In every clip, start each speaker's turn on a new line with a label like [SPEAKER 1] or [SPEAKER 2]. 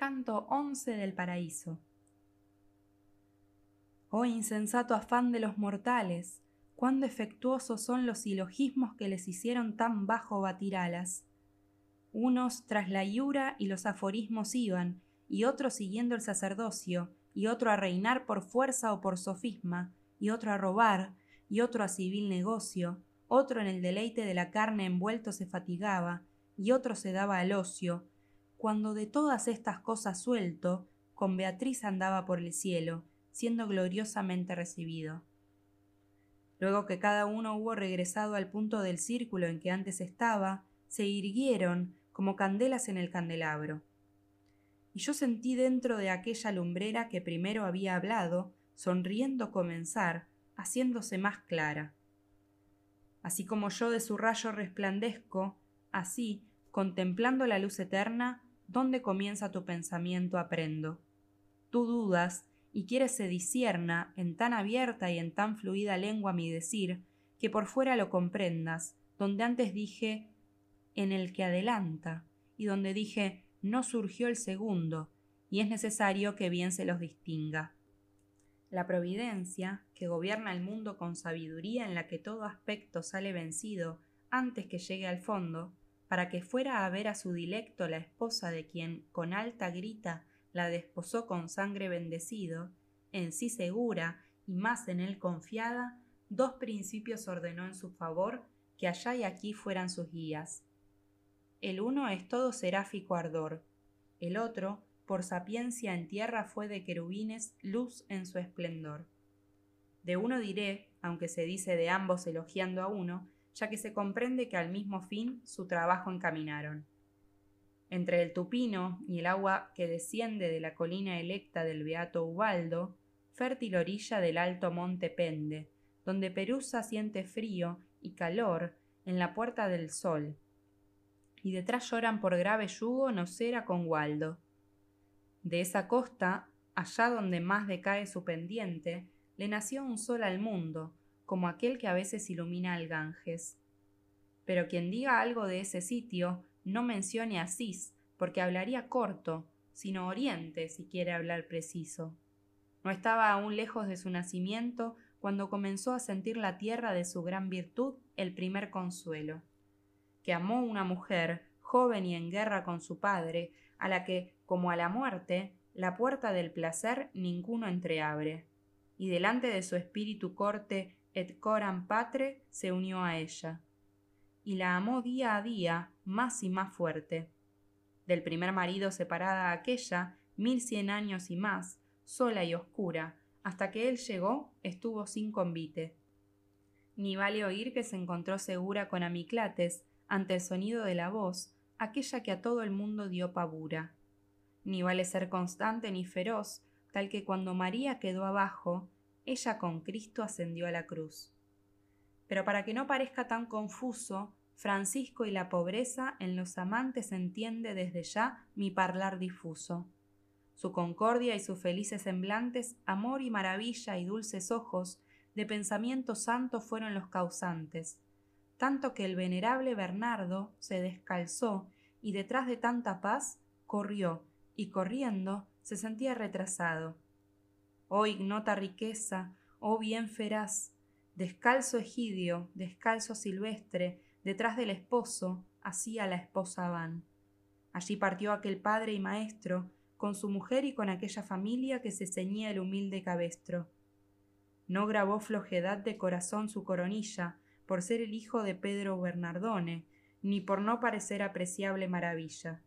[SPEAKER 1] Canto 11 del paraíso. Oh insensato afán de los mortales, cuán defectuosos son los silogismos que les hicieron tan bajo batir alas. Unos tras la iura y los aforismos iban, y otros siguiendo el sacerdocio, y otro a reinar por fuerza o por sofisma, y otro a robar, y otro a civil negocio, otro en el deleite de la carne envuelto se fatigaba, y otro se daba al ocio, cuando de todas estas cosas suelto, con Beatriz andaba por el cielo, siendo gloriosamente recibido. Luego que cada uno hubo regresado al punto del círculo en que antes estaba, se irguieron como candelas en el candelabro. Y yo sentí dentro de aquella lumbrera que primero había hablado, sonriendo comenzar, haciéndose más clara. Así como yo de su rayo resplandezco, así, contemplando la luz eterna, dónde comienza tu pensamiento aprendo. Tú dudas y quieres se disierna en tan abierta y en tan fluida lengua mi decir, que por fuera lo comprendas, donde antes dije en el que adelanta, y donde dije no surgió el segundo, y es necesario que bien se los distinga. La providencia, que gobierna el mundo con sabiduría en la que todo aspecto sale vencido antes que llegue al fondo, para que fuera a ver a su dilecto la esposa de quien con alta grita la desposó con sangre bendecido, en sí segura y más en él confiada, dos principios ordenó en su favor que allá y aquí fueran sus guías. El uno es todo seráfico ardor, el otro, por sapiencia en tierra fue de querubines luz en su esplendor. De uno diré, aunque se dice de ambos elogiando a uno, ya que se comprende que al mismo fin su trabajo encaminaron. Entre el tupino y el agua que desciende de la colina electa del beato Ubaldo, fértil orilla del alto monte pende, donde Perusa siente frío y calor en la puerta del sol, y detrás lloran por grave yugo Nocera con Waldo. De esa costa, allá donde más decae su pendiente, le nació un sol al mundo, como aquel que a veces ilumina al Ganges. Pero quien diga algo de ese sitio, no mencione Asís, porque hablaría corto, sino Oriente si quiere hablar preciso. No estaba aún lejos de su nacimiento cuando comenzó a sentir la tierra de su gran virtud el primer consuelo, que amó una mujer, joven y en guerra con su padre, a la que, como a la muerte, la puerta del placer ninguno entreabre, y delante de su espíritu corte et coram patre se unió a ella, y la amó día a día más y más fuerte. Del primer marido separada aquella, mil cien años y más, sola y oscura, hasta que él llegó, estuvo sin convite. Ni vale oír que se encontró segura con Amiclates, ante el sonido de la voz, aquella que a todo el mundo dio pavura. Ni vale ser constante ni feroz, tal que cuando María quedó abajo, ella con Cristo ascendió a la cruz. Pero para que no parezca tan confuso, Francisco y la pobreza en los amantes entiende desde ya mi parlar difuso. Su concordia y sus felices semblantes, amor y maravilla y dulces ojos, de pensamiento santo fueron los causantes, tanto que el venerable Bernardo se descalzó y detrás de tanta paz corrió, y corriendo se sentía retrasado oh ignota riqueza, oh bien feraz, descalzo egidio, descalzo silvestre, detrás del esposo, así a la esposa van. Allí partió aquel padre y maestro, con su mujer y con aquella familia que se ceñía el humilde cabestro. No grabó flojedad de corazón su coronilla, por ser el hijo de Pedro Bernardone, ni por no parecer apreciable maravilla.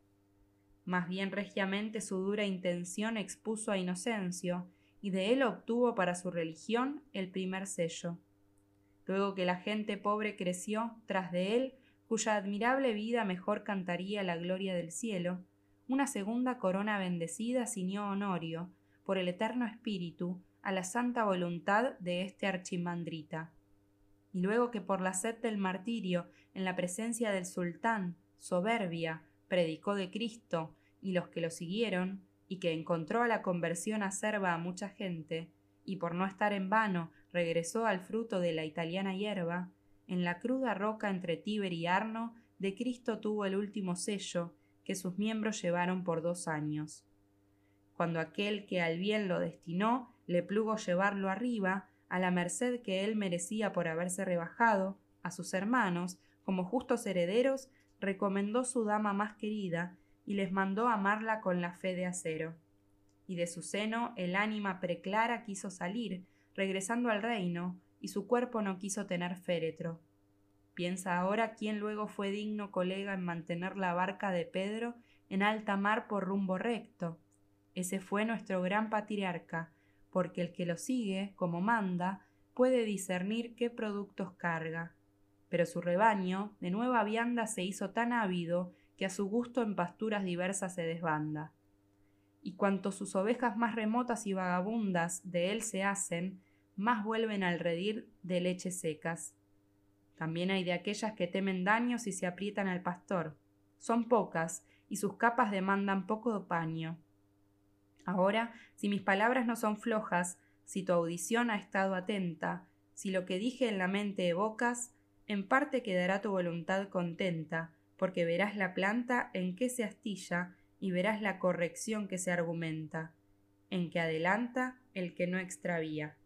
[SPEAKER 1] Más bien regiamente su dura intención expuso a Inocencio, y de él obtuvo para su religión el primer sello. Luego que la gente pobre creció tras de él, cuya admirable vida mejor cantaría la gloria del cielo, una segunda corona bendecida ciñó Honorio, por el eterno espíritu, a la santa voluntad de este archimandrita. Y luego que por la sed del martirio, en la presencia del sultán, soberbia, predicó de Cristo, y los que lo siguieron, y que encontró a la conversión acerba a mucha gente, y por no estar en vano regresó al fruto de la italiana hierba, en la cruda roca entre Tíber y Arno, de Cristo tuvo el último sello, que sus miembros llevaron por dos años. cuando aquel que al bien lo destinó le plugo llevarlo arriba, a la merced que él merecía por haberse rebajado, a sus hermanos, como justos herederos, recomendó su dama más querida, y les mandó amarla con la fe de acero. Y de su seno el ánima preclara quiso salir, regresando al reino, y su cuerpo no quiso tener féretro. Piensa ahora quién luego fue digno colega en mantener la barca de Pedro en alta mar por rumbo recto. Ese fue nuestro gran patriarca, porque el que lo sigue, como manda, puede discernir qué productos carga. Pero su rebaño, de nueva vianda, se hizo tan ávido que a su gusto en pasturas diversas se desbanda. Y cuanto sus ovejas más remotas y vagabundas de él se hacen, más vuelven al redir de leches secas. También hay de aquellas que temen daños y se aprietan al pastor. Son pocas, y sus capas demandan poco paño. Ahora, si mis palabras no son flojas, si tu audición ha estado atenta, si lo que dije en la mente evocas, en parte quedará tu voluntad contenta, porque verás la planta en que se astilla y verás la corrección que se argumenta, en que adelanta el que no extravía.